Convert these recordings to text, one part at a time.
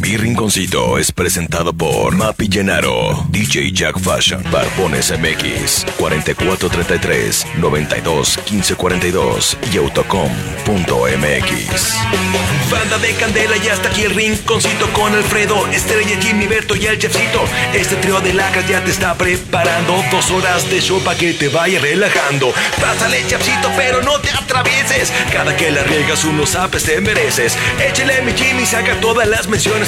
Mi Rinconcito es presentado por Mapi Llenaro, DJ Jack Fashion, Barbones MX, 4433 92 1542 y autocom.mx. Banda de candela y hasta aquí el rinconcito con Alfredo, Estrella, Jimmy, Berto y el chefcito. Este trío de lacas ya te está preparando dos horas de show para que te vaya relajando. Pásale, chefcito, pero no te atravieses. Cada que la riegas unos apes te mereces. Échale mi Jimmy, saca todas las menciones,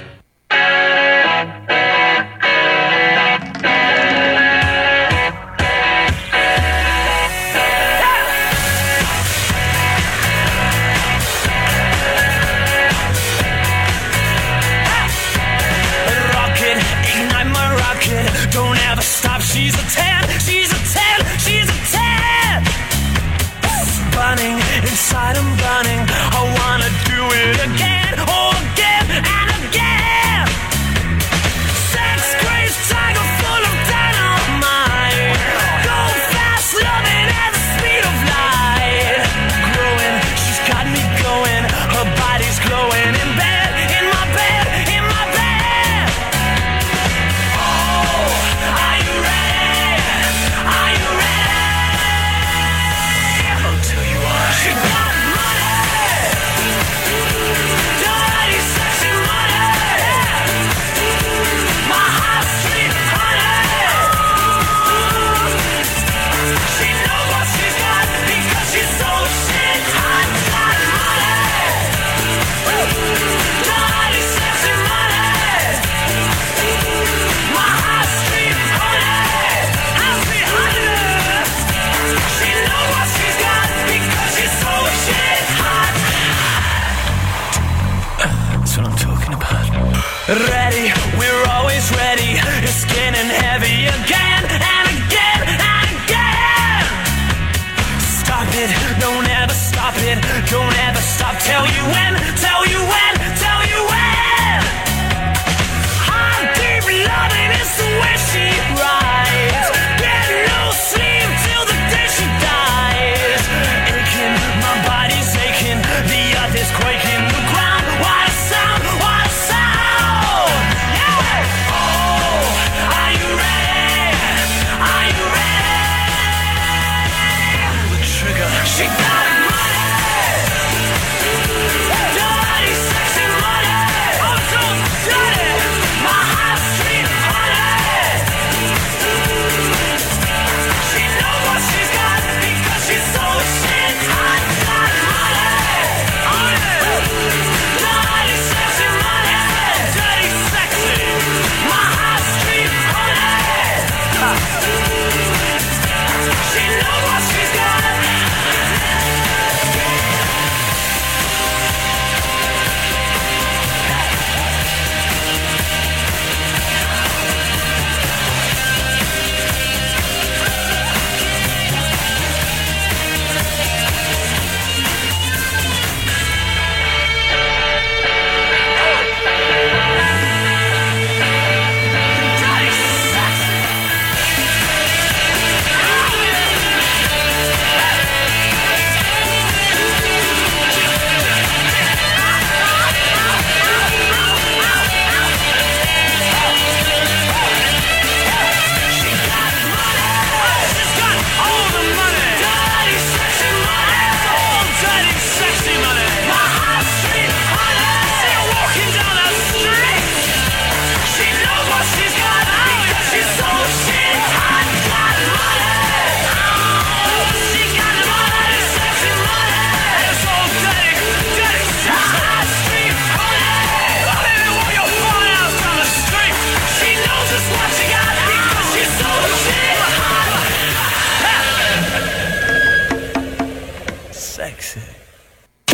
Ready, we're always ready. It's getting heavy again and again and again. Stop it, don't ever stop it, don't ever stop. Tell you when,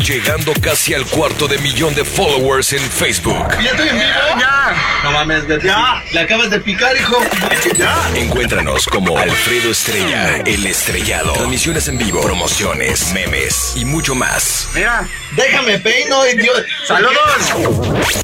Llegando casi al cuarto de millón de followers en Facebook. ¿Ya estoy en vivo? Ya. No mames, ya. Le acabas de picar, hijo. Ya. Encuéntranos como Alfredo Estrella, el estrellado. Transmisiones en vivo, promociones, memes y mucho más. Mira, déjame peino, idiota. ¡Saludos!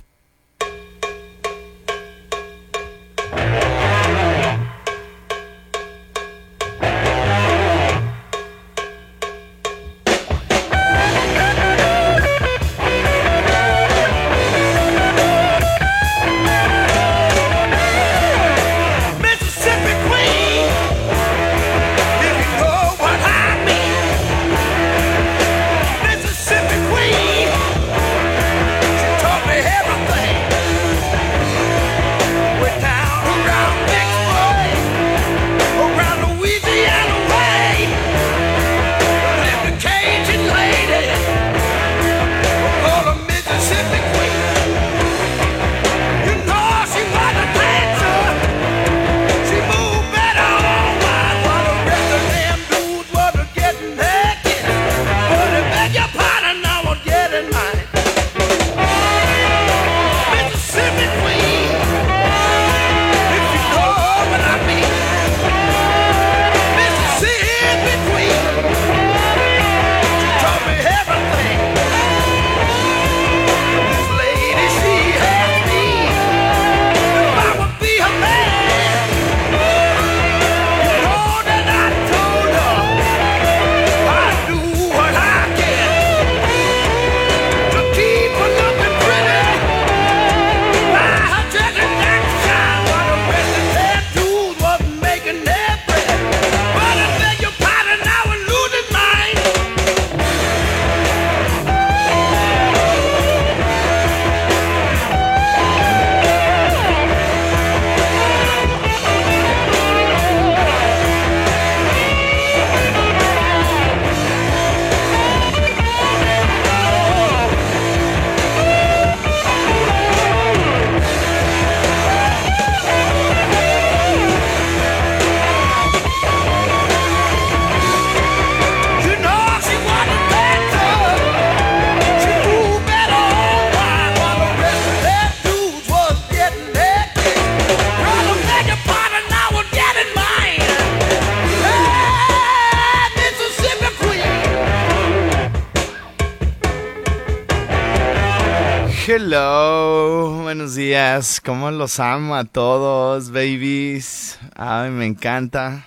Hello, buenos días. ¿Cómo los amo a todos, babies? Ay, me encanta.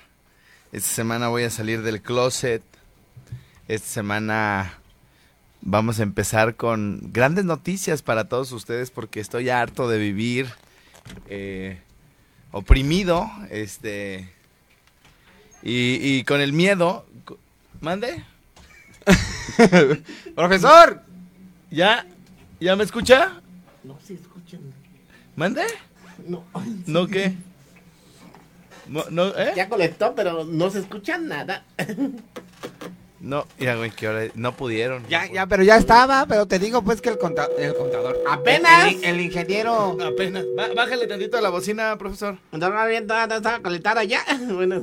Esta semana voy a salir del closet. Esta semana vamos a empezar con grandes noticias para todos ustedes porque estoy harto de vivir eh, oprimido, este, y, y con el miedo. ¿Mande? ¡Profesor! ¿Ya? ¿Ya me escucha? No se escuchan. ¿Mande? No. ¿No qué? No, no, ¿eh? Ya conectó, pero no se escucha nada. No, ya, güey, que ahora no pudieron. Ya, ya, pero ya estaba, pero te digo pues que el, conta- el contador. Apenas. El, el ingeniero. Apenas. Bájale tantito a la bocina, profesor. Andaba bien, toda estaba conectada ya. Buenos,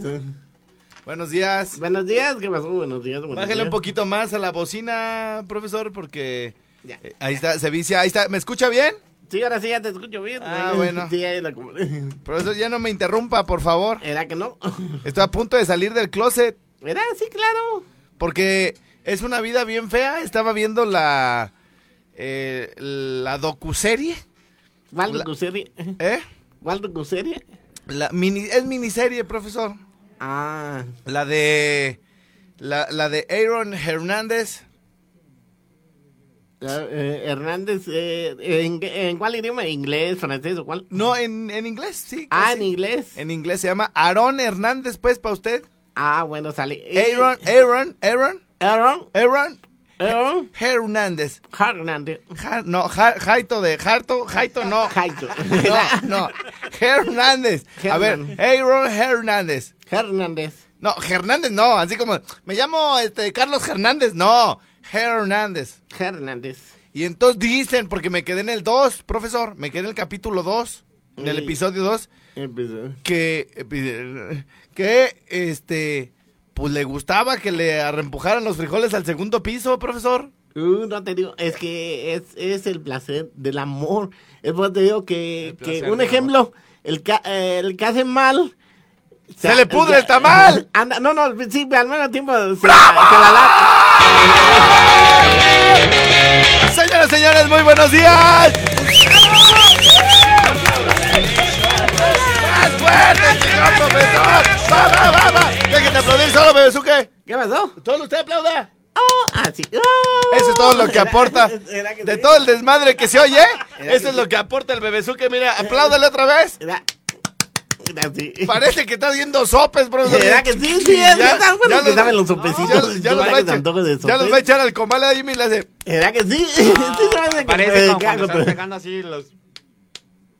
Buenos días. buenos días, ¿qué pasó? Buenos días, buenos Bájale días. un poquito más a la bocina, profesor, porque Ya. eh, ahí está, se vicia, ahí está. ¿Me escucha bien? Sí, ahora sí ya te escucho bien. Ah, bueno. Sí, ahí la como- Profesor, ya no me interrumpa, por favor. ¿Era que no? Estoy a punto de salir del closet ¿Era? Sí, claro. porque es una vida bien fea. Estaba viendo la eh, la docuserie, ¿Cuál docuserie? ¿eh? ¿Cuál docuserie? La mini, es miniserie, profesor. Ah, La de la, la de Aaron Hernández. Eh, Hernández, eh, ¿en, en cuál idioma? ¿Inglés, francés o cuál? No, en, en inglés, sí. Ah, en inglés. En inglés se llama Aaron Hernández, pues, para usted. Ah, bueno, sale. Eh, Aaron, Aaron, Aaron, Aaron, Aaron Aaron Hernández. Hernández. No, ja- Jaito de Jarto, Jaito no. Jaito. No, no. Hernández. A ver. Aaron Hernández. Hernández. No, Hernández no, así como, me llamo este Carlos Hernández, no, Hernández. Hernández. Y entonces dicen, porque me quedé en el 2, profesor, me quedé en el capítulo 2, en el episodio 2, Empezó. que, que, este, pues le gustaba que le arrempujaran los frijoles al segundo piso, profesor. Uh, no te digo, es que es, es el placer del amor. Es por eso te digo que, que un ejemplo, el, ca- eh, el que hace mal. ¡Se le pudre el tamal! Anda, no, no, sí, al mismo tiempo se, se la Señoras, señores, muy buenos días. ¡Más fuerte, señor profesor! ¡Va, va, va, va! Déjenme aplaudir solo, Bebesuque. ¿Qué pasó? Todo usted aplauda. Oh, ah, sí. Oh. Eso es todo lo que aporta. ¿Era que De todo el desmadre que se oye, eso es lo que aporta el Bebesuque. Mira, apláudale otra vez. Así. Parece que está viendo sopes, profesor. ¿Verdad que sí? Sí, Ya- bueno, ya que los- saben los sopecitos. Ya, ya los va a echar, antoje de ya los va a sopes. echar al comal ahí y le hace. ¿Verdad que sí? Sí, se me hace que Parece como cuando están pegando así los...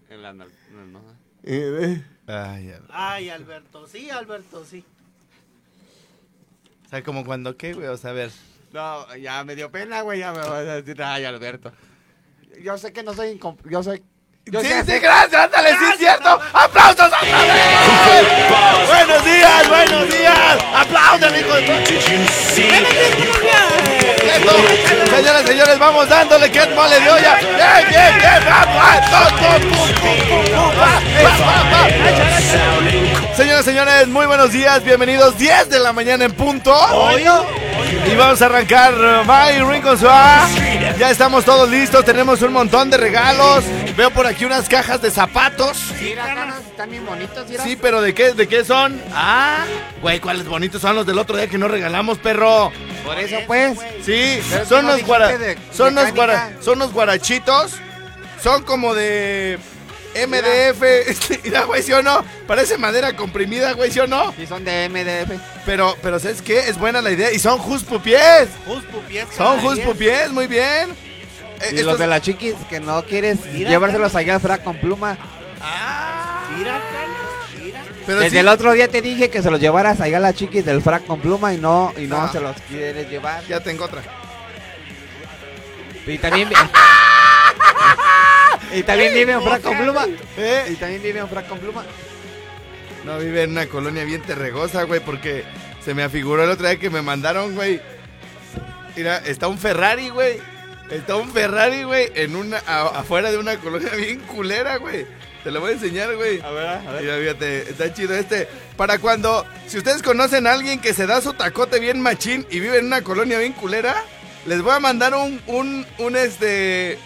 En la... no, no. Eh, Ay, ya. Ay, Alberto, sí, Alberto, sí. O sea, como cuando qué, güey, o sea, a ver. No, ya me dio pena, güey, ya me vas a decir, ay, Alberto. Yo sé que no soy. Yo soy... Yo sí, sí, gracias, ándale, sí es cierto. ¡Aplausos otra vez! ¡Buenos días, buenos días! ¡Aplauden, hijo de Eso. Señoras, señores, vamos dándole que es mole de olla. ¡Bien, bien, bien! ¡Va, va! ¡Pum, pum, pum, pum, pum, pum! ¡Va, va, va, va! Señoras, señores, muy buenos días. Bienvenidos 10 de la mañana en punto. Y vamos a arrancar My Rincon Suá. Ya estamos todos listos. Tenemos un montón de regalos. Veo por aquí unas cajas de zapatos. Mira, canas, están bien bonitos, mira. Sí, pero ¿de qué, de qué son? Ah, güey, ¿cuáles bonitos son los del otro día que no regalamos, perro? Por eso, pues. Sí, Pero son no los guara, de son los guara, son los guarachitos. Son como de MDF. Mira, güey, ¿sí o no? Parece madera comprimida, güey, ¿sí o no? Sí, son de MDF. Pero, pero ¿sabes qué? Es buena la idea. Y son Just Pupies. Just Pupies, Son Just día. Pupies, muy bien. Eh, Y estos- los de las chiquis que no quieres Mira, llevárselos allá al frac con pluma. Mira, Carlos, mira. pero Desde sí- el otro día te dije que se los llevaras allá a las chiquis del frac con pluma y no, y no Ah. se los quieres llevar. Ya tengo otra. Y también vi- Y también vive en frac con pluma. ¿Eh? Y también vive en frac con pluma. No vive en una colonia bien terregosa, güey, porque se me afiguró el otro día que me mandaron, güey. Mira, está un Ferrari, güey. Está un Ferrari, güey, en una a- afuera de una colonia bien culera, güey. Te lo voy a enseñar, güey. A ver, a Mira, fíjate, está chido este. Para cuando, si ustedes conocen a alguien que se da su tacote bien machín y vive en una colonia bien culera, les voy a mandar un, un, un este...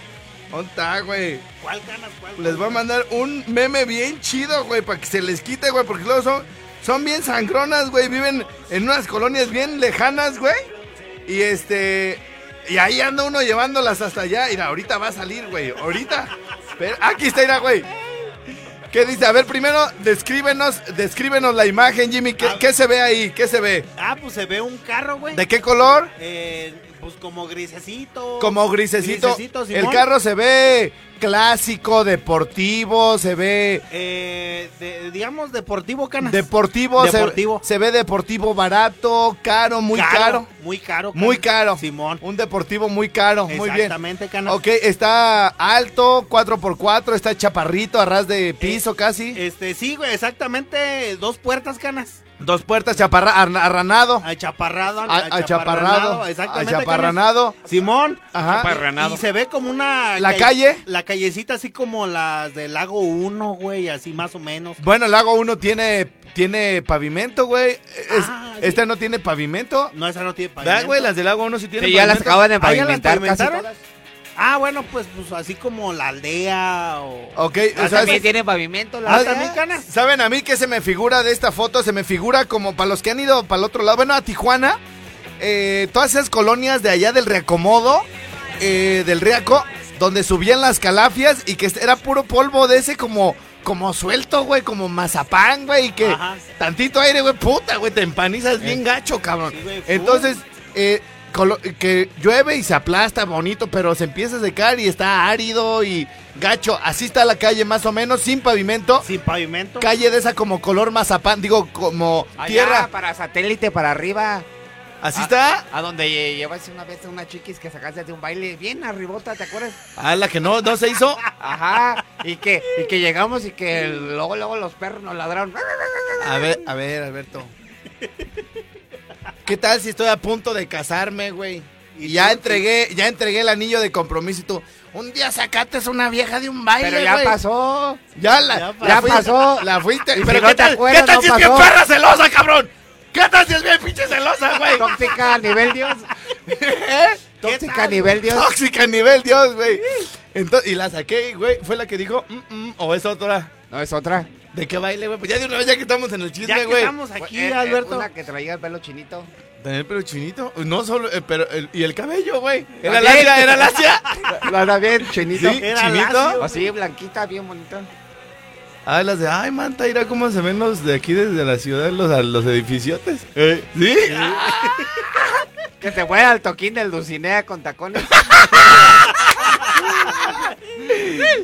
¿Dónde está, güey? ¿Cuál ganas? ¿Cuál Les voy a mandar un meme bien chido, güey, para que se les quite, güey, porque luego son, son bien sangronas, güey, viven en unas colonias bien lejanas, güey. Y este, y ahí anda uno llevándolas hasta allá. Mira, ahorita va a salir, güey, ahorita. Pero, aquí está, mira, güey. ¿Qué dice? A ver, primero, descríbenos, descríbenos la imagen, Jimmy. ¿Qué, qué se ve ahí? ¿Qué se ve? Ah, pues se ve un carro, güey. ¿De qué color? Eh, pues como grisecito. Como grisecito. Grisecito, El carro se ve clásico, deportivo, se ve... Eh, de- digamos deportivo, canas. Deportivo, se- Deportivo. Se, ve deportivo barato, caro, muy caro. Muy caro. Muy caro. Simón. Un deportivo muy caro, muy bien. Exactamente, canas. Ok, está alto, 4x4, está chaparrito, a ras de piso casi. Este, sí, güey, exactamente. Dos puertas, canas. Dos puertas, chaparra, arranado. Achaparrado. A- Achaparrado. Exactamente. Achaparranado. Simón. Ajá. Y se ve como una. ¿La calle? La callecita así como las del Lago 1, güey, así más o menos. Bueno, el lago 1 tiene, tiene pavimento, güey. Es- Ah, sí. Esta no tiene pavimento. No, esa no tiene ¿Verdad, pavimento. güey? Las del lago 1 sí tienen Sí, ya las pavimento. acaban de ¿Ah, ya las pavimentar casi pavimentaron? todas. Ah, bueno, pues, pues así como la aldea o... Ok, Ah, o sea, también es- tiene pavimento. Ah, La también, canas. ¿Saben a mí qué se me figura de esta foto? Se me figura como para los que han ido para el otro lado. Bueno, a Tijuana, eh, todas esas colonias de allá del Reacomodo, eh, del Riaco, donde subían las calafias y que era puro polvo de ese como, como suelto, güey, como mazapán, güey, y que Ajá. tantito aire, güey, puta, güey, te empanizas bien gacho, cabrón. Sí, güey, Entonces, eh, colo- que llueve y se aplasta bonito, pero se empieza a secar y está árido y gacho. Así está la calle más o menos, sin pavimento Sin pavimento. calle de esa como color mazapán, digo, como Allá, tierra. para satélite, para arriba. ¿Así Ah, está? A donde lle- llevas una vez a una chiquis que sacaste de un baile bien arribota, ¿te acuerdas? Ah, la que no, no se hizo. Ajá. Y que, y que llegamos y que luego, luego los perros nos ladraron. A ver, a ver, Alberto. ¿qué tal si estoy a punto de casarme, güey? Y ya entregué, ya entregué el anillo de compromiso y tú, un día sacaste a una vieja de un baile, Pero ya pasó. Ya la, Ya la Ya pasó. La fuiste. Y si Pero no ¿qué te tal, acuerdas, ¿qué tal no si es bien perra celosa, cabrón? ¿Qué tal si es bien pinche celosa, güey? Tóxica a nivel Dios. ¿Eh? Tóxica a nivel Dios. Tóxica a nivel Dios, güey. Entonces, y la saqué, güey. Fue la que dijo, mm, mm, o es otra. No, es otra. ¿De qué baile, güey? Pues ya de una vez ya que estamos en el Ya chisme, que güey. estamos aquí, Eh, eh, Alberto. Una que traía el pelo chinito. Tener pelo chinito. No solo, eh, pero, el- y el cabello, güey. Era lacia, era lacia. La da bien, chinito. Sí, Era chinito. lacio. Así, blanquita, bien bonita. Ah, las de, ay, manta, mira cómo se ven los de aquí desde la ciudad, los, los edificiotes. ¿Sí? Que te fue al toquín del Dulcinea con tacones.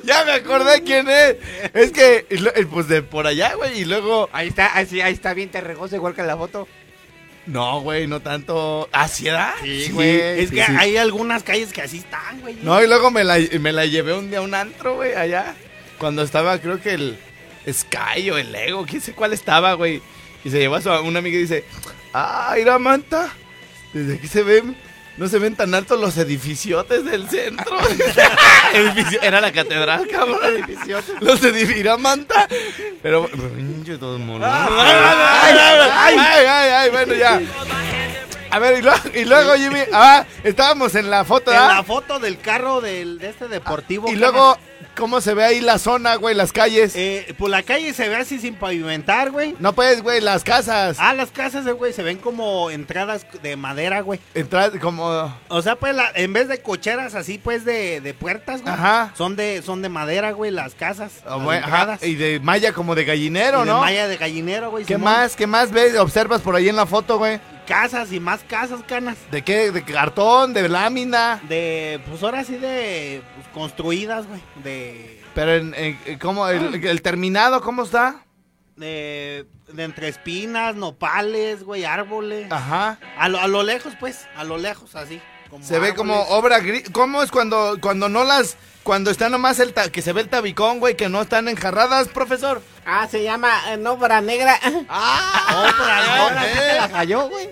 Ya me acordé quién es. Es que, eh, pues de por allá, güey, y luego... Ahí está, ahí, sí, ahí está bien terregoso, igual que en la foto. No, güey, no tanto... ¿Así era? Sí, güey. Es sí, que sí. hay algunas calles que así están, güey. No, y luego me la, me la llevé un día a un antro, güey, allá. Cuando estaba, creo que el Sky o el Lego, quién sé cuál estaba, güey. Y se llevó a su, una amiga y dice, ah, mira, manta, desde aquí se ven, no se ven tan altos los edificiotes del centro. Edificio- era la catedral, cabrón. Edificiotes. Los edificios, manta. Pero, pinche todo mono. Ah, Ay, ay, ay, ay, ay, bueno, ya. A ver, y luego, y luego, Jimmy, ah, estábamos en la foto, En ¿ah? la foto del carro del, de este deportivo. Y luego, ¿cómo se ve ahí la zona, güey, las calles? Eh, pues la calle se ve así sin pavimentar, güey. No puedes, güey, las casas. Ah, las casas, eh, güey, se ven como entradas de madera, güey. Entrar como... O sea, pues la- en vez de cocheras así, pues de, de puertas, güey. Ajá. Son de, son de madera, güey, las casas. las güey, ajá, entradas. y de malla como de gallinero, Y de ¿no? malla de gallinero, güey. ¿Qué Simón. más? ¿Qué más ves? Observas por ahí en la foto, güey. Casas y más casas, canas. ¿De qué? ¿De cartón? ¿De lámina? De, pues ahora sí de, pues, construidas, güey. De, Pero en, en- ¿cómo? El, el terminado, ¿cómo está? de, de entre espinas, nopales, güey, árboles. Ajá. A lo, a lo lejos, pues, a lo lejos, así. como Se ve como obra gris. ¿Cómo es cuando, cuando no las... Cuando está nomás el... ta- que se ve el tabicón, güey, que no están enjarradas, profesor? Ah, se llama eh, obra negra. ¡Ah! Obra te la cayó, güey.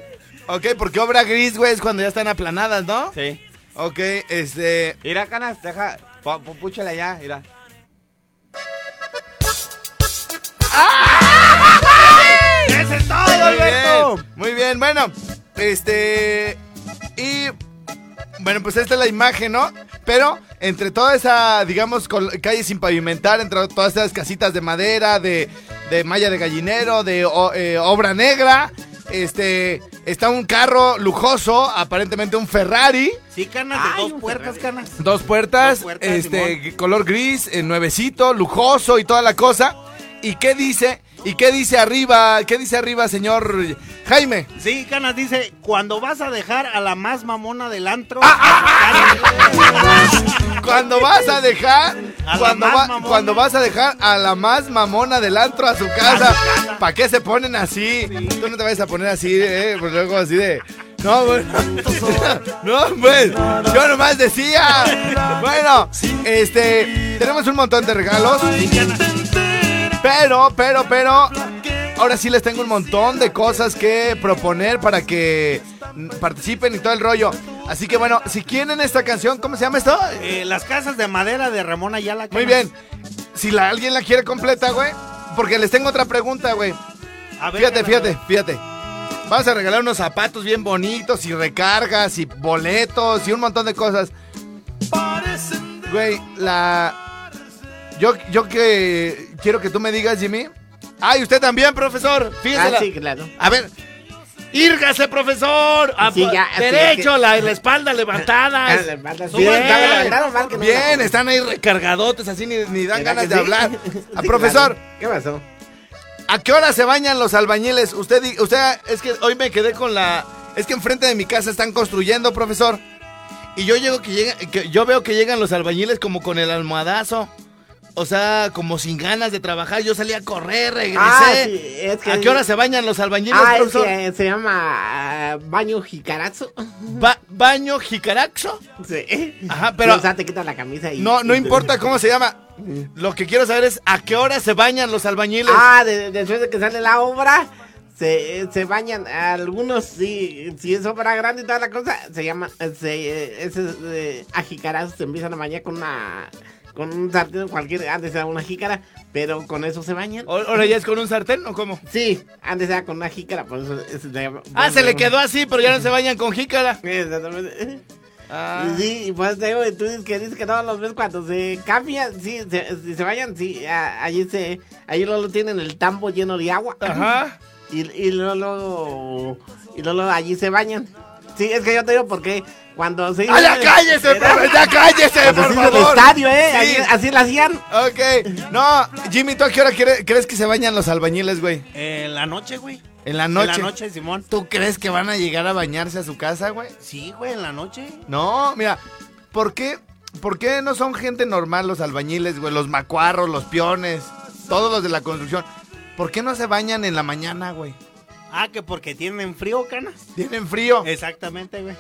Ok, porque obra gris, güey, es cuando ya están aplanadas, ¿no? Sí. Ok, este... Mira, canas, deja. Púchale allá, mira. ¡Ese es todo, Muy Alberto! bien, muy bien, bueno, este... Y... Bueno, pues esta es la imagen, ¿no? Pero entre toda esa, digamos, calle sin pavimentar, entre todas esas casitas de madera, de, de malla de gallinero, de o- eh, obra negra, este, está un carro lujoso, aparentemente un Ferrari, Sí, canas de Ay, dos puertas, Ferrari. canas. dos puertas, Dos puertas, este, color gris, eh, nuevecito, lujoso y toda la cosa. ¿Y qué dice? ¿Y qué dice arriba? ¿Qué dice arriba, señor Jaime? Sí, canas dice, cuando vas a dejar a la más mamona del antro. Ah, Cuando vas a dejar, A cuando, va- vas a dejar a la más mamona del antro a su casa, ¿para qué se ponen así? Tú no te vayas a poner así, eh, pues luego así de... No, bueno, no, pues, yo nomás decía. Bueno, este, tenemos un montón de regalos. Pero, pero, pero, ahora sí les tengo un montón de cosas que proponer para que participen y todo el rollo. Así que bueno, si quieren esta canción, ¿cómo se llama esto? Eh, las casas de madera de Ramón Ayala. Muy bien. Si la, alguien la quiere completa, güey. Porque les tengo otra pregunta, güey. A ver, Fíjate, fíjate, fíjate. Vamos a regalar unos zapatos bien bonitos y recargas y boletos y un montón de cosas. Güey, la... Yo, yo que quiero que tú me digas, Jimmy. Ay, usted también, profesor. Fíjese. Ah, sí, claro. A ver. ¡Írgase, profesor! A- Sí, ya, sí, derecho, es que- la, la espalda levantada. Bien, están ahí recargadotes, así ni, ni dan ¿Verdad ganas de sí? hablar. Sí, A profesor, ¿Qué pasó? ¿a qué hora se bañan los albañiles? Usted, usted, es que hoy me quedé con la... Es que enfrente de mi casa están construyendo, profesor. Y yo llego que llega, que yo veo que llegan los albañiles como con el almohadazo. O sea, como sin ganas de trabajar. Yo salí a correr, regresé. Ah, sí, es que- ¿A qué hora se bañan los albañiles, Ah, es que se llama ah, baño jicarazo. Ba- ¿Baño jicaraxo? Sí. Ajá, pero- O sea, te quitas la camisa y... No, no importa cómo se llama. Lo que quiero saber es a qué hora se bañan los albañiles. Ah, de- después de que sale la obra, se, se bañan, algunos sí, si es obra grande y toda la cosa, se llama, se, ese, eh, ajicaras se empiezan a bañar con una, con un sartén cualquier, antes era una jícara, pero con eso se bañan. ¿Ahora ya es con un sartén o cómo? Sí, antes era con una jícara, por eso es- le llama- Ah, se le quedó así, pero ya no se bañan con jícara. Exactamente. Ah. Sí, y pues te digo, tú dices que dices que todos los ves cuando se cambian, sí, se, si se vayan, sí, a- allí se, allí luego tienen el tambo lleno de agua. Ajá. Y, y luego, y luego allí se bañan. Sí, es que yo te digo porque cuando se... ¡Ah, ya cállese, profe! ¡Ya cállese, Cuando por se hizo el favor! estadio, ¿eh? Sí. Así, así lo hacían. Ok. No, Jimmy, ¿tú a qué hora quiere- crees que se bañan los albañiles, güey? En la noche, güey. En la noche. En la noche, Simón. ¿Tú crees que van a llegar a bañarse a su casa, güey? Sí, güey, en la noche. No, mira, ¿por qué, ¿por qué no son gente normal los albañiles, güey? Los macuarros, los peones, todos los de la construcción. ¿Por qué no se bañan en la mañana, güey? Ah, que porque tienen frío, canas. Tienen frío. Exactamente, güey.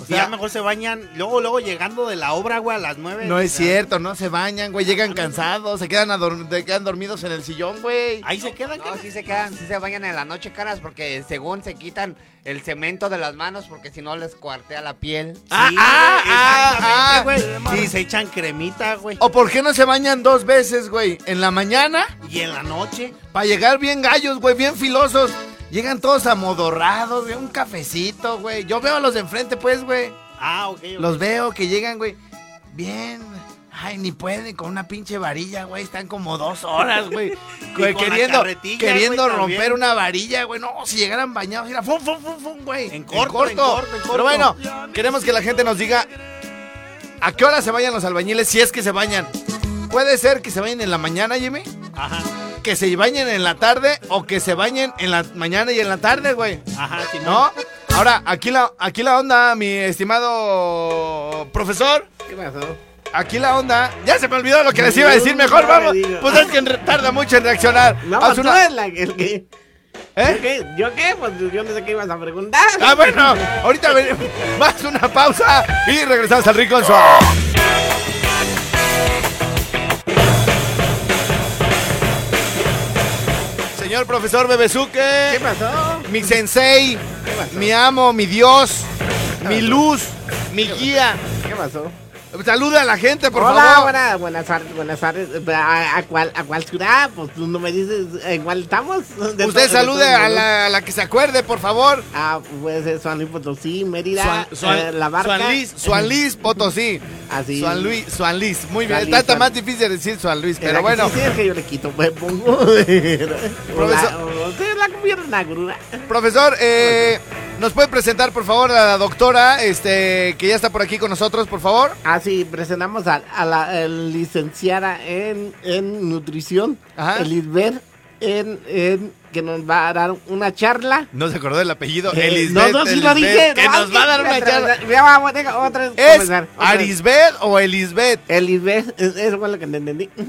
O y sea- ya mejor se bañan, luego, luego llegando de la obra, güey, a las nueve. No es cierto, no se bañan, güey. Llegan cansados, se quedan, se quedan dormidos en el sillón, güey. Ahí se quedan, No, sí se quedan, sí se bañan en la noche, caras, porque según se quitan el cemento de las manos, porque si no les cuartea la piel. Ah, Sí, ah, güey, ah, exactamente, güey. Y se echan cremita, güey. ¿O por qué no se bañan dos veces, güey? En la mañana, Y en la noche. para llegar bien gallos, güey, bien filosos. Llegan todos amodorrados, güey, un cafecito, güey. Yo veo a los de enfrente, pues, güey. Ah, ok. ok. Los veo que llegan, güey. Bien. Ay, ni pueden con una pinche varilla, güey. Están como dos horas, güey. Queriendo carretilla, queriendo güey, romper también. una varilla, güey. No, si llegaran bañados, mira, fum, fum, fum, fum, güey. En corto, en corto, en corto. Pero bueno, queremos que la gente nos diga a qué hora se vayan los albañiles, si es que se bañan. Puede ser que se bañen en la mañana, Jimmy. Ajá. Que se bañen en la tarde o que se bañen en la mañana y en la tarde, güey. Ajá, Simón. ¿No? Ahora, aquí la, aquí la onda, mi estimado profesor. ¿Qué pasó? Aquí la onda. Ya se me olvidó lo que les iba a decir. Mejor vamos. Pues es que tarda mucho en reaccionar. No, Haz tú una- eres la, el que... ¿Yo ¿Eh? qué? ¿Yo qué? Pues yo no sé qué ibas a preguntar. Ah, bueno. Ahorita venimos. Más una pausa y regresamos al Rincón Señor profesor Bebesuque. ¿Qué pasó? Mi sensei. pasó? Mi amo, mi Dios. Mi luz. Mi guía. ¿Qué pasó? Saluda a la gente, por Hola, favor. buena- buenas tardes, buenas tardes. ¿A, a cuál, ¿A cuál ciudad? Pues tú no me dices en cuál estamos. De Usted todo- salude de a la, a la que se acuerde, por favor. Ah, pues es San Luis Potosí, Mérida, Suan, Suan- eh, La Barca. Suan Luis, Suan Luis Potosí. Así. Suan Luis, Suan Luis. Muy bien. Está más difícil decir Suan Luis, pero bueno. Sí, sí, es que yo le quito, pues pongo. Profesor- Usted la una grúa. Profesor, eh, ¿nos puede presentar, por favor, a la doctora este, que ya está por aquí con nosotros, por favor? Ah, sí, presentamos a, a la licenciada en, en nutrición, Ajá. En, en, que nos va a dar una charla. No se acordó del apellido. Eh, Elisbeth, no, no, sí lo Elisbeth, dije. Que no, nos va a dar una charla. Ya vamos, venga, otra vez ¿Es comenzar, otra vez. Arisbeth o Elisbeth? Elizabeth, es- eso fue lo que te entendí.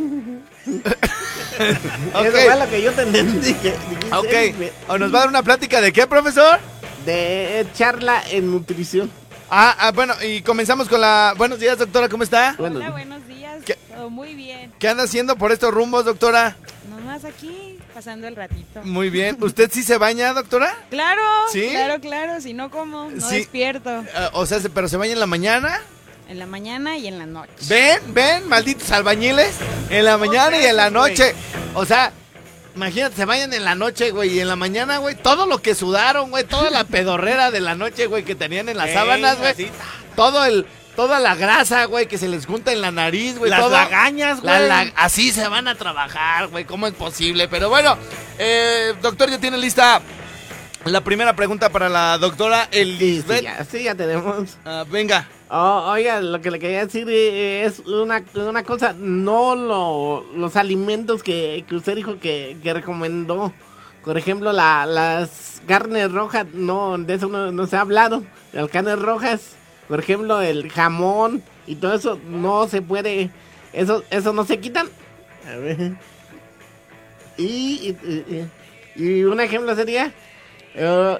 Eso fue lo que yo te entendí. que Ok. ¿O ¿Nos va a dar una plática de qué, profesor? De charla en nutrición. Ah, ah, bueno, y comenzamos con la... Buenos días, doctora, ¿cómo está? Hola, buenos días. ¿Qué? Todo muy bien. ¿Qué anda haciendo por estos rumbos, doctora? Nomás aquí, pasando el ratito. Muy bien. ¿Usted sí se baña, doctora? Claro, ¿Sí? claro, claro. Si no, como, no Sí. despierto. Ah, o sea, se- ¿pero se baña en la mañana? En la mañana y en la noche. ¿Ven? ¿Ven? Malditos albañiles. En la mañana y en la noche. O sea, imagínate, se bañan en la noche, güey. Y en la mañana, güey, todo lo que sudaron, güey. Toda la pedorrera de la noche, güey, que tenían en las Ey, sábanas, güey. así. Todo el... Toda la grasa, güey, que se les junta en la nariz, güey. Las todo. lagañas, La- güey. la- así se van a trabajar, güey. ¿Cómo es posible? Pero bueno, eh, doctor, ya tiene lista la primera pregunta para la doctora sí, sí, Elizabeth. ya, sí, ya tenemos. Ah, venga. Oh, oiga, lo que le quería decir eh, es una, una cosa, no lo, los alimentos que, que usted dijo que, que recomendó. Por ejemplo, la, las carnes rojas, no, de eso no, no se ha hablado. Las carnes rojas, por ejemplo, el jamón y todo eso no se puede, eso, eso no se quitan. A ver. Y, y, y- y un ejemplo sería, eh,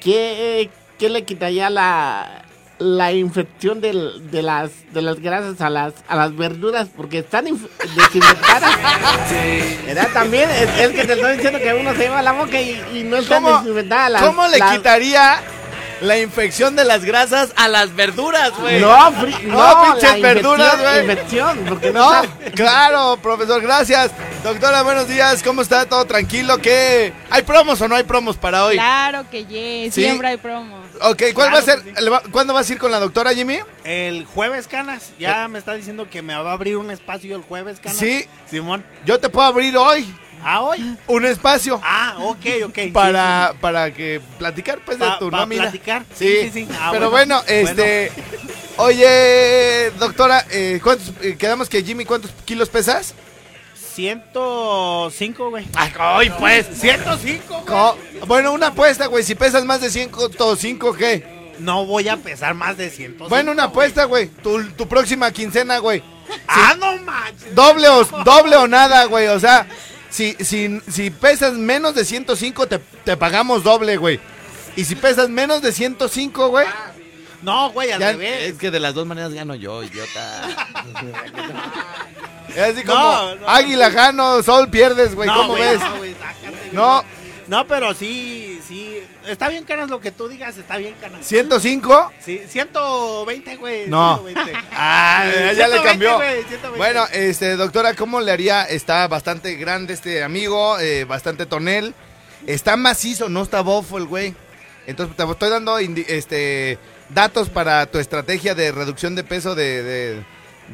¿qué, ¿qué le quitaría la, la infección del- de las de las grasas a las a las verduras porque están inf- desinfectadas. ¿Verdad? También es, es que te estoy diciendo que uno se lleva la boca y, y no están ¿Cómo, desinfectadas las cómo le las- quitaría la infección de las grasas a las verduras, güey? No, fri- no, no, pinches la verduras, güey. infección, porque No, claro, profesor, gracias. Doctora, buenos días, ¿cómo está? ¿Todo tranquilo? ¿Qué? ¿Hay promos o no hay promos para hoy? Claro que yes, Sí. siempre hay promo. Ok, ¿cuál Claro va a ser? ¿Cuándo vas a ir con la doctora, Jimmy? El jueves, Canas. Ya me está diciendo que me va a abrir un espacio el jueves, Canas. Sí. Simón. Yo te puedo abrir hoy ¿Ah, hoy? un espacio Ah, ok, ok. para, para que platicar pues de tu pa nómina. platicar. Sí, Sí, sí, sí. Ah, pero bueno, bueno. este... Oye, doctora, eh, ¿cuántos, eh, quedamos que Jimmy, ¿cuántos kilos pesas? sí. 105, güey. Ay, pues. 105, güey. Bueno, una apuesta, güey. Si pesas más de 105, ¿qué? No voy a pesar más de 105. Bueno, una apuesta, güey. Tu, tu próxima quincena, güey. Ah, no manches. Doble o, doble o nada, güey. O sea, si, si, si pesas menos de 105, te, te pagamos doble, güey. Y si pesas menos de 105, güey. No, güey, al Ya- revés. que de las dos maneras gano yo, idiota. Es así No, como no. águila gano, sol pierdes, güey. No, ¿Cómo güey, ves? No, güey, sácate, No. güey. No, pero sí, sí. Está bien, Canas, lo que tú digas, está bien, Canas. 105. Sí, 120, güey. No. 120. Ah, ya le 120, cambió. güey, 120. Bueno, este, doctora, ¿cómo le haría? Está bastante grande este amigo, eh, bastante tonel. Está macizo, no está bofo el güey. Entonces te estoy dando este datos para tu estrategia de reducción de peso de, de,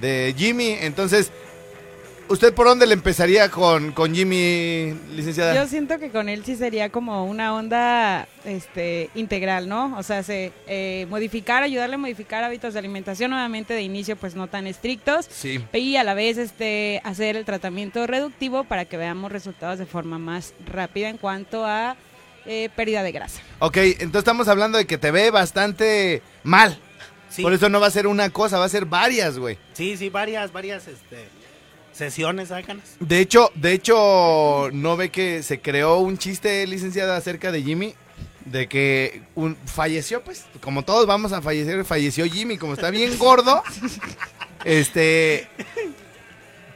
de Jimmy. Entonces, ¿usted por dónde le empezaría con, con Jimmy, licenciada? Yo siento que con él sí sería como una onda este, integral, ¿no? O sea, se, eh, modificar, ayudarle a modificar hábitos de alimentación, nuevamente de inicio pues no tan estrictos. Sí. Y a la vez este, hacer el tratamiento reductivo para que veamos resultados de forma más rápida en cuanto a eh, pérdida de grasa. Ok, entonces estamos hablando de que te ve bastante mal. Sí. Por eso no va a ser una cosa, va a ser varias, güey. Sí, sí, varias, varias, este, sesiones, ¿sabes, Canas? De hecho, de hecho, ¿no ve que se creó un chiste, licenciada, acerca de Jimmy? De que falleció, pues, como todos vamos a fallecer, falleció Jimmy, como está bien gordo, este,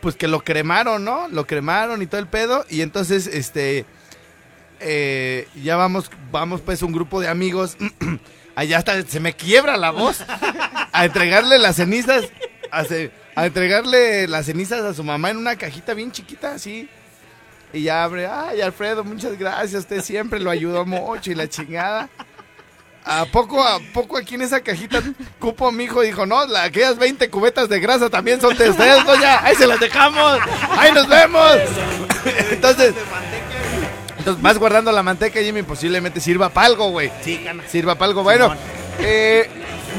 pues que lo cremaron, ¿no? Lo cremaron y todo el pedo, y entonces, este, eh, ya vamos, vamos pues un grupo de amigos, allá hasta se me quiebra la voz, a entregarle las cenizas, a, ce- a entregarle las cenizas a su mamá en una cajita bien chiquita, así. Y ya abre, ay Alfredo, muchas gracias, usted siempre lo ayudó mucho y la chingada. ¿A poco, a poco aquí en esa cajita cupo mi hijo? Dijo, no, la- aquellas 20 cubetas de grasa también son de ustedes, doña. Ahí se las dejamos. Ahí nos vemos. Entonces, entonces vas guardando la manteca, Jimmy, posiblemente sirva para algo, güey. Sí. Sirva para algo. Bueno, eh,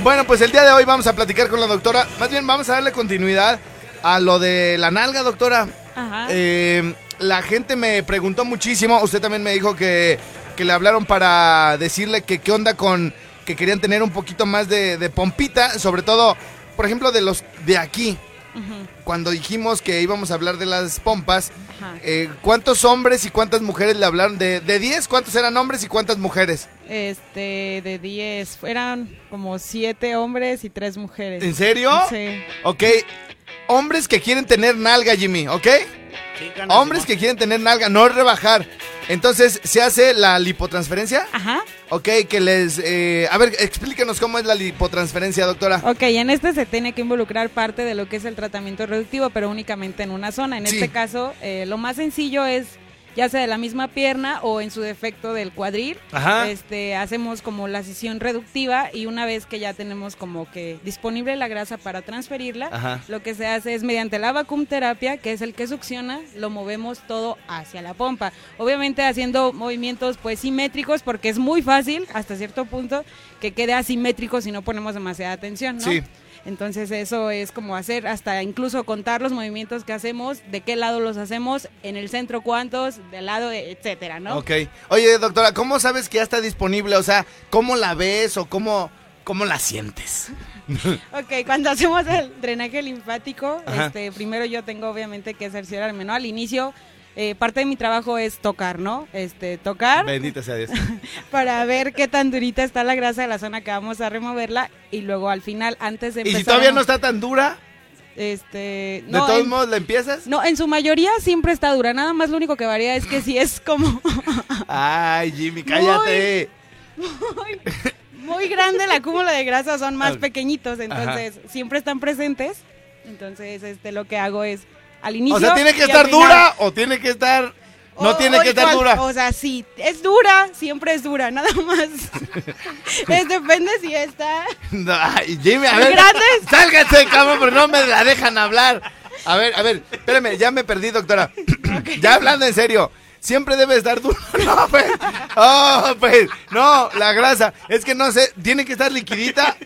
bueno, pues el día de hoy vamos a platicar con la doctora. Más bien vamos a darle continuidad a lo de la nalga, doctora. Ajá. Eh, la gente me preguntó muchísimo. Usted también me dijo que, que le hablaron para decirle que qué onda con que querían tener un poquito más de, de pompita, sobre todo, por ejemplo, de los de aquí. Cuando dijimos que íbamos a hablar de las pompas, eh, ¿cuántos hombres y cuántas mujeres le hablaron? De, de 10, ¿cuántos eran hombres y cuántas mujeres? Este, de 10, eran como 7 hombres y 3 mujeres. ¿En serio? Sí. Ok. Hombres que quieren tener nalga, Jimmy, ¿ok? Hombres que quieren tener nalga, no rebajar. Entonces, ¿se hace la lipotransferencia? Ajá. Ok, que les... eh, a ver, explíquenos cómo es la lipotransferencia, doctora. Ok, en este se tiene que involucrar parte de lo que es el tratamiento reductivo, pero únicamente en una zona. En Sí. este caso, eh, lo más sencillo es ya sea de la misma pierna o en su defecto del cuadril. Ajá. Este, hacemos como la sesión reductiva y una vez que ya tenemos como que disponible la grasa para transferirla, Ajá. lo que se hace es mediante la vacumterapia, que es el que succiona, lo movemos todo hacia la pompa. Obviamente haciendo movimientos pues simétricos porque es muy fácil hasta cierto punto que quede asimétrico si no ponemos demasiada atención, ¿no? Sí. Entonces eso es como hacer hasta incluso contar los movimientos que hacemos, de qué lado los hacemos, en el centro cuántos, del lado, etcétera, ¿no? Ok. Oye, doctora, ¿cómo sabes que ya está disponible? O sea, ¿cómo la ves o cómo, cómo la sientes? Ok, cuando hacemos el drenaje linfático, Ajá. este, primero yo tengo obviamente que cerciorarme, ¿no? Al inicio eh, parte de mi trabajo es tocar, ¿no? Este, tocar Bendito sea Dios. para ver qué tan durita está la grasa de la zona que vamos a removerla y luego al final, antes de ¿Y empezar... si todavía no está tan dura? Este, ¿De todos en- modos la empiezas? no, en su mayoría siempre está dura, nada más lo único que varía es que si es como Ay, Jimmy, cállate. muy, muy grande el acúmulo de grasa, son más pequeñitos, entonces siempre están presentes. Entonces, este, lo que hago es al inicio. O sea, ¿tiene que estar dura o tiene que estar... No O- tiene que estar dura? O sea, sí, es dura, siempre es dura, nada más. es depende si está. No, ay, Jimmy, a ver. grandes. Cabrón, pero no me la dejan hablar. A ver, a ver, espérame, ya me perdí, doctora. Ya hablando en serio. Siempre debe estar duro. No, pues. Oh, pues. No, la grasa. Es que no sé, ¿tiene que estar liquidita?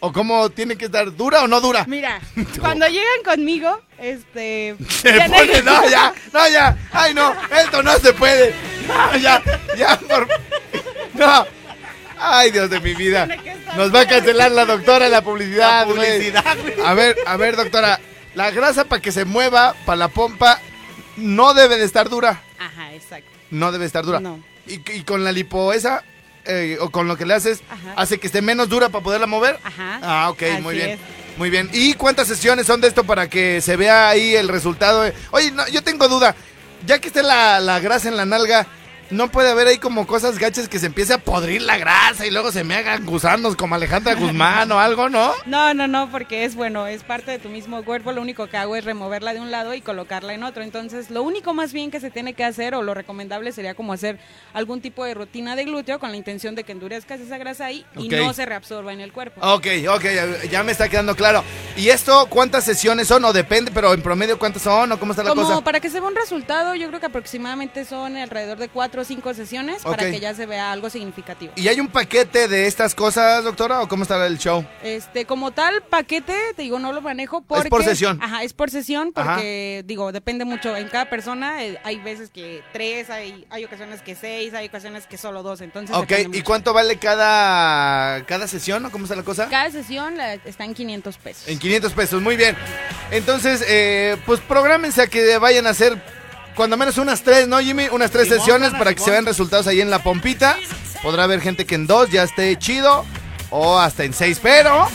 ¿O cómo tiene que estar dura o no dura? Mira, cuando llegan conmigo, este. Se pone, no, ya, no, ya. Ay, no, esto no se puede. No, ya, ya, por. No. Ay, Dios de mi vida. Nos va a cancelar la doctora la publicidad. La güey. publicidad, güey. A ver, a ver, doctora. La grasa para que se mueva, para la pompa, no debe de estar dura. Ajá, exacto. No debe estar dura. No. Y, y con la lipo esa, eh, o con lo que le haces, Ajá. hace que esté menos dura para poderla mover. Ajá. Ah, ok, muy bien. es. Muy bien. ¿Y cuántas sesiones son de esto para que se vea ahí el resultado? Oye, no, yo tengo duda. Ya que esté la, la grasa en la nalga, ¿no puede haber ahí como cosas gachas que se empiece a podrir la grasa y luego se me hagan gusanos como Alejandra Guzmán o algo, no? No, no, no, porque es bueno, es parte de tu mismo cuerpo. Lo único que hago es removerla de un lado y colocarla en otro. Entonces, lo único más bien que se tiene que hacer, o lo recomendable sería como hacer algún tipo de rutina de glúteo con la intención de que endurezcas esa grasa ahí y no se reabsorba en el cuerpo. Ok, ok, ya- me está quedando claro. ¿Y esto cuántas sesiones son? O depende, pero en promedio cuántas son o cómo está la Como cosa. para que se vea un resultado, yo creo que aproximadamente son alrededor de cuatro o cinco sesiones para que ya se vea algo significativo. ¿Y hay un paquete de estas cosas, doctora, o cómo está el show? Este, como tal paquete, te digo, no lo manejo porque... por sesión. Ajá, es por sesión Ajá. porque, digo, depende mucho en cada persona. eh, hay veces que tres, hay, hay ocasiones que seis, hay ocasiones que solo dos, entonces... Ok, ¿y mucho. cuánto vale cada, cada sesión o cómo está la cosa? Cada sesión la- está en 500 pesos. En 500 pesos, muy bien. Entonces, eh, pues prográmense a que vayan a hacer cuando menos unas tres, ¿no, Jimmy? Unas tres sesiones para que se vean resultados ahí en la pompita. Podrá haber gente que en dos ya esté chido o hasta en seis, pero...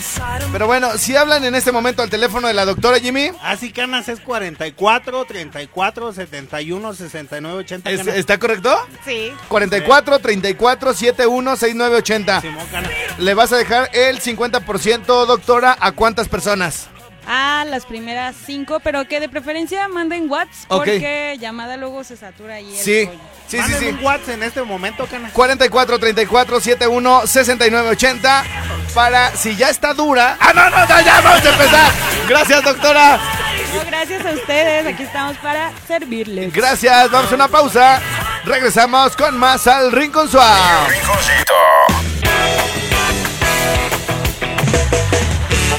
Pero bueno, si hablan en este momento al teléfono de la doctora Jimmy, Así canas es 44, 34, 71, 69, 80. ¿es- canas. ¿está correcto? Sí. 44 34 71 6980. Simón, canas. Le vas a dejar el 50%, doctora, ¿a cuántas personas? Ah, las primeras cinco, pero que de preferencia manden WhatsApp porque llamada luego se satura ahí el Sí, sí, sí, Manden sí. un WhatsApp en este momento, canas. 44 34 71 69 80 para si ya está dura. Ah, no, no, no, ya vamos a empezar. Gracias, doctora. No, gracias a ustedes, aquí estamos para servirles. Gracias, vamos a una pausa. Regresamos con más al Rincón Suave.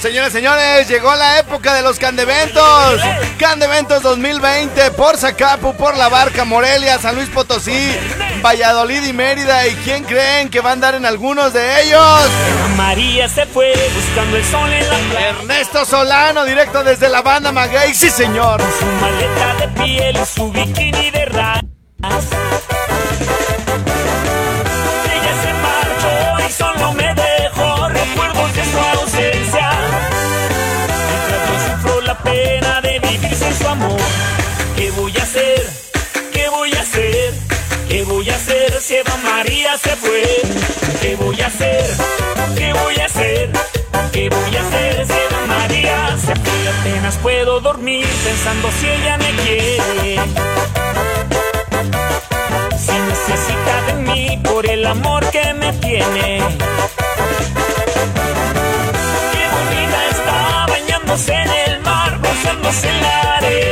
Señores, señores, llegó la época de los Candeventos. Candeventos 2020 por Zacapu, por La Barca, Morelia, San Luis Potosí, Valladolid y Mérida. ¿Y quién creen que va a andar en algunos de ellos? María se fue buscando el sol en la playa. Ernesto Solano, directo desde la banda Maguey. Sí, señor. Su maleta de piel y su bikini de rayas. Se fue? ¿Qué voy a hacer? ¿Qué voy a hacer? ¿Qué voy a hacer si Eva María se fue? Apenas puedo dormir pensando si ella me quiere. Si necesita de mí por el amor que me tiene. Qué bonita está bañándose en el mar, gozándose en la arena.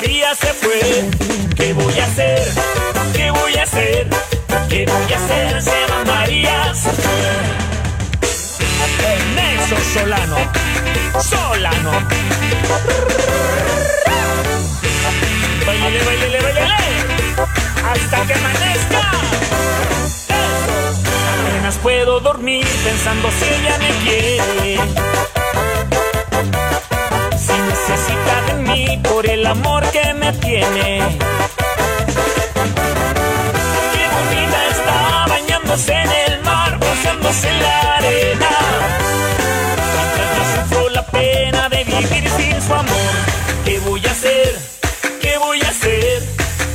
María se fue? ¿Qué voy a hacer? ¿Qué voy a hacer? ¿Qué voy a hacer si Eva María se fue? Nexo Solano, Solano. Bailele, bailele, bailele, hasta que amanezca. Apenas puedo dormir pensando si ella me quiere. Si necesita de por el amor que me tiene. Qué bonita está bañándose en el mar, gozándose en la arena. Sufro la pena de vivir sin su amor. ¿Qué voy a hacer? ¿Qué voy a hacer?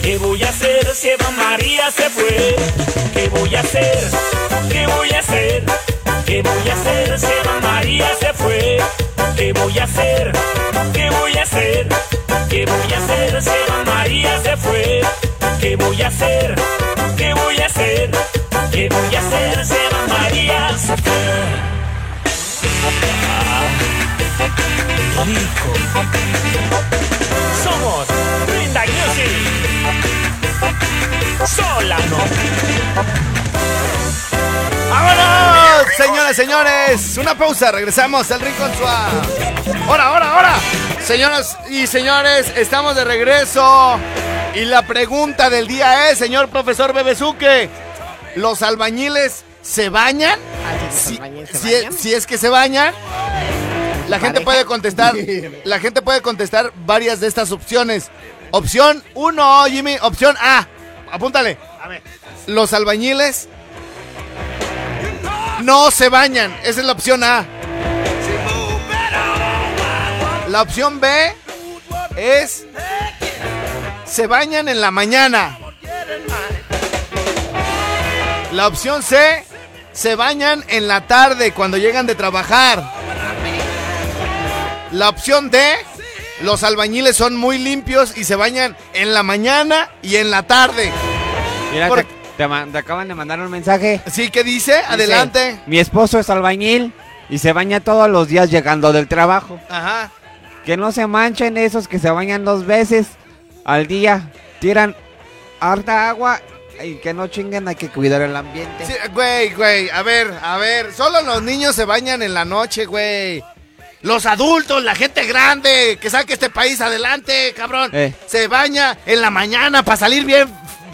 ¿Qué voy a hacer si Eva María se fue? ¿Qué voy a hacer? ¿Qué voy a hacer? ¿Qué voy a hacer si Eva María se fue? ¿Qué voy a hacer? ¿Qué voy a hacer? ¿Qué voy a hacer si María se fue? ¿Qué voy a hacer? ¿Qué voy a hacer? ¿Qué voy a hacer si María se fue? Rico. Somos Green Day Music. Solano. ¡Vámonos! Señoras, señores, una pausa, regresamos al Rincón Suave. ¡Hora, hora, hora! Señoras y señores, estamos de regreso. Y la pregunta del día es, señor profesor Bebezuque, ¿los albañiles se bañan? Si, si es, si es que se bañan, la gente puede contestar, la gente puede contestar varias de estas opciones. Opción 1, Jimmy, opción A. Apúntale. A ver. Los albañiles no se bañan. Esa es la opción A. La opción B es se bañan en la mañana. La opción C se bañan en la tarde cuando llegan de trabajar. La opción D los albañiles son muy limpios y se bañan en la mañana y en la tarde. Mira, Por- te, acaban de mandar un mensaje. Sí, ¿qué dice? Dice, Adelante. Mi esposo es albañil y se baña todos los días llegando del trabajo. Ajá. Que no se manchen esos que se bañan dos veces al día. Tiran harta agua y que no chinguen, hay que cuidar el ambiente. Sí, güey, güey, a ver, a ver, solo los niños se bañan en la noche, güey. Los adultos, la gente grande, que saque este país adelante, cabrón. Eh. Se baña en la mañana para salir bien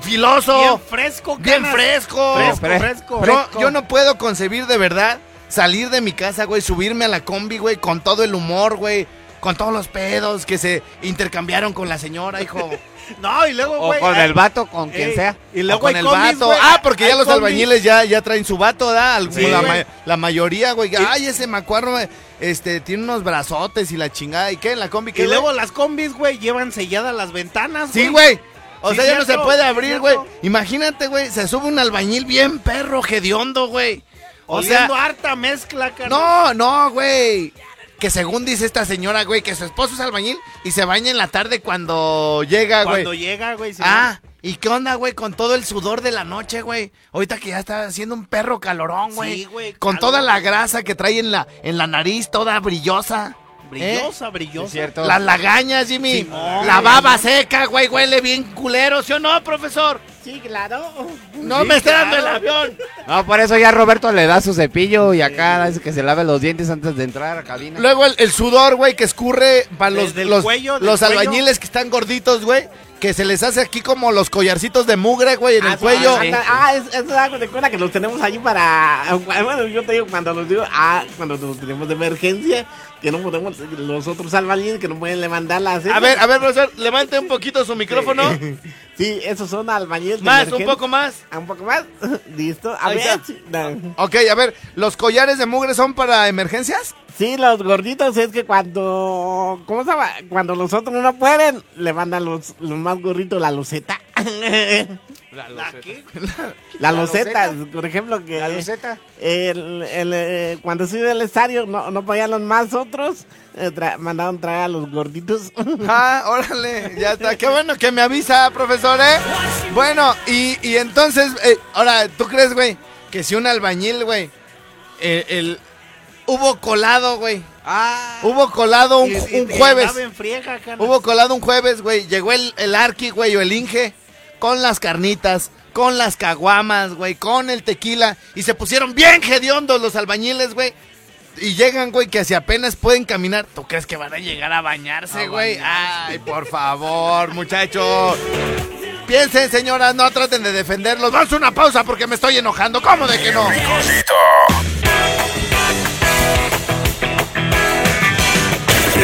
filoso. Bien fresco, Bien canas. fresco. Fresco, Fre- fresco. Yo, yo no puedo concebir de verdad salir de mi casa, güey, subirme a la combi, güey, con todo el humor, güey, con todos los pedos que se intercambiaron con la señora, hijo. No, y luego, O güey. con ah, el vato, con quien ey, sea. Y O luego con hay el combis, vato. güey. Ah, porque ya los combis. albañiles ya, ya traen su vato, ¿da? Al- Sí, la, güey. ma- la mayoría, güey. Ay, ese macuarro, este, tiene unos brazotes y la chingada. ¿Y qué? ¿En la combi qué, Y güey? luego las combis, güey, llevan selladas las ventanas. Sí, güey. O Sí, sea, ya no se puede abrir, güey. Imagínate, güey, se sube un albañil bien perro, hediondo, güey. O sea, harta mezcla, carnal. no, no, güey. Que según dice esta señora, güey, que su esposo es albañil y se baña en la tarde cuando llega, güey. Cuando llega, güey. sí, Ah, ¿y qué onda, güey? Con todo el sudor de la noche, güey. Ahorita que ya está haciendo un perro calorón, güey. Sí, güey, Con calor. toda la grasa que trae en la, en la nariz, toda brillosa. Brillosa, brillosa. cierto. Las lagañas, Jimmy. Simón. la baba seca, güey, huele bien culero, ¿sí o no, profesor? Sí, claro. No Sí, me esté dando el avión. No, por eso ya Roberto le da su cepillo y acá dice que se lave los dientes antes de entrar a la cabina. Luego el, el sudor, güey, que escurre para los, Desde el los, cuello, los cuello. albañiles que están gorditos, güey. Que se les hace aquí como los collarcitos de mugre, güey, en el Ah, cuello. sí, Ah, es, es algo de cuenta que los tenemos allí para. Bueno, yo te digo, cuando los digo, ah, cuando los tenemos de emergencia, que no podemos, los otros albañiles que no pueden levantar las. A ver, a ver, profesor, levante un poquito su micrófono. Sí, esos son albañiles de Más, un emergencia. poco más. Ah, Un poco más. Listo. A Ahí ver. no. Ok, a ver, ¿los collares de mugre son para emergencias? Sí, los gorditos es que cuando. ¿Cómo se llama? Cuando los otros no pueden, le mandan los, los más gorditos la luceta. ¿La qué? La, La loseta. por ejemplo, que. La luceta. El, el, eh, cuando estuve en el estadio, no, no podían los más otros. eh, tra- mandaron traer a los gorditos. Ah, órale, ya está. Qué bueno que me avisa, profesor, ¿eh? Bueno, y, y entonces, eh, ahora, ¿tú crees, güey, que si un albañil, güey, el, el- hubo colado, güey, Ah. hubo colado un, y- y- un jueves, friega, hubo colado un jueves, güey, llegó el, el arqui, güey, o el inge, con las carnitas, con las caguamas, güey, con el tequila, y se pusieron bien hediondos los albañiles, güey. Y llegan, güey, que si apenas pueden caminar. ¿Tú crees que van a llegar a bañarse, güey? Ay, por favor, muchachos. Piensen, señoras, no traten de defenderlos. Vamos a una pausa porque me estoy enojando. ¿Cómo de que no?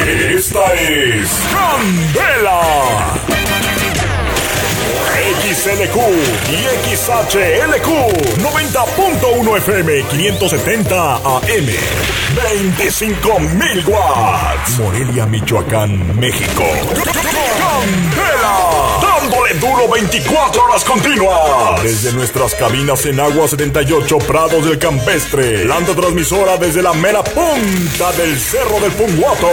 Esta es Candela. XLQ y XHLQ 90.1 FM 570 AM 25.000 watts. Morelia, Michoacán, México. Candela duro 24 horas continuas. Desde nuestras cabinas en Agua 78 Prados del Campestre. Planta transmisora desde la mera punta del Cerro del Punguato.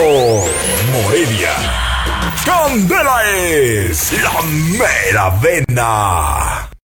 Morelia. Candela es la mera vena.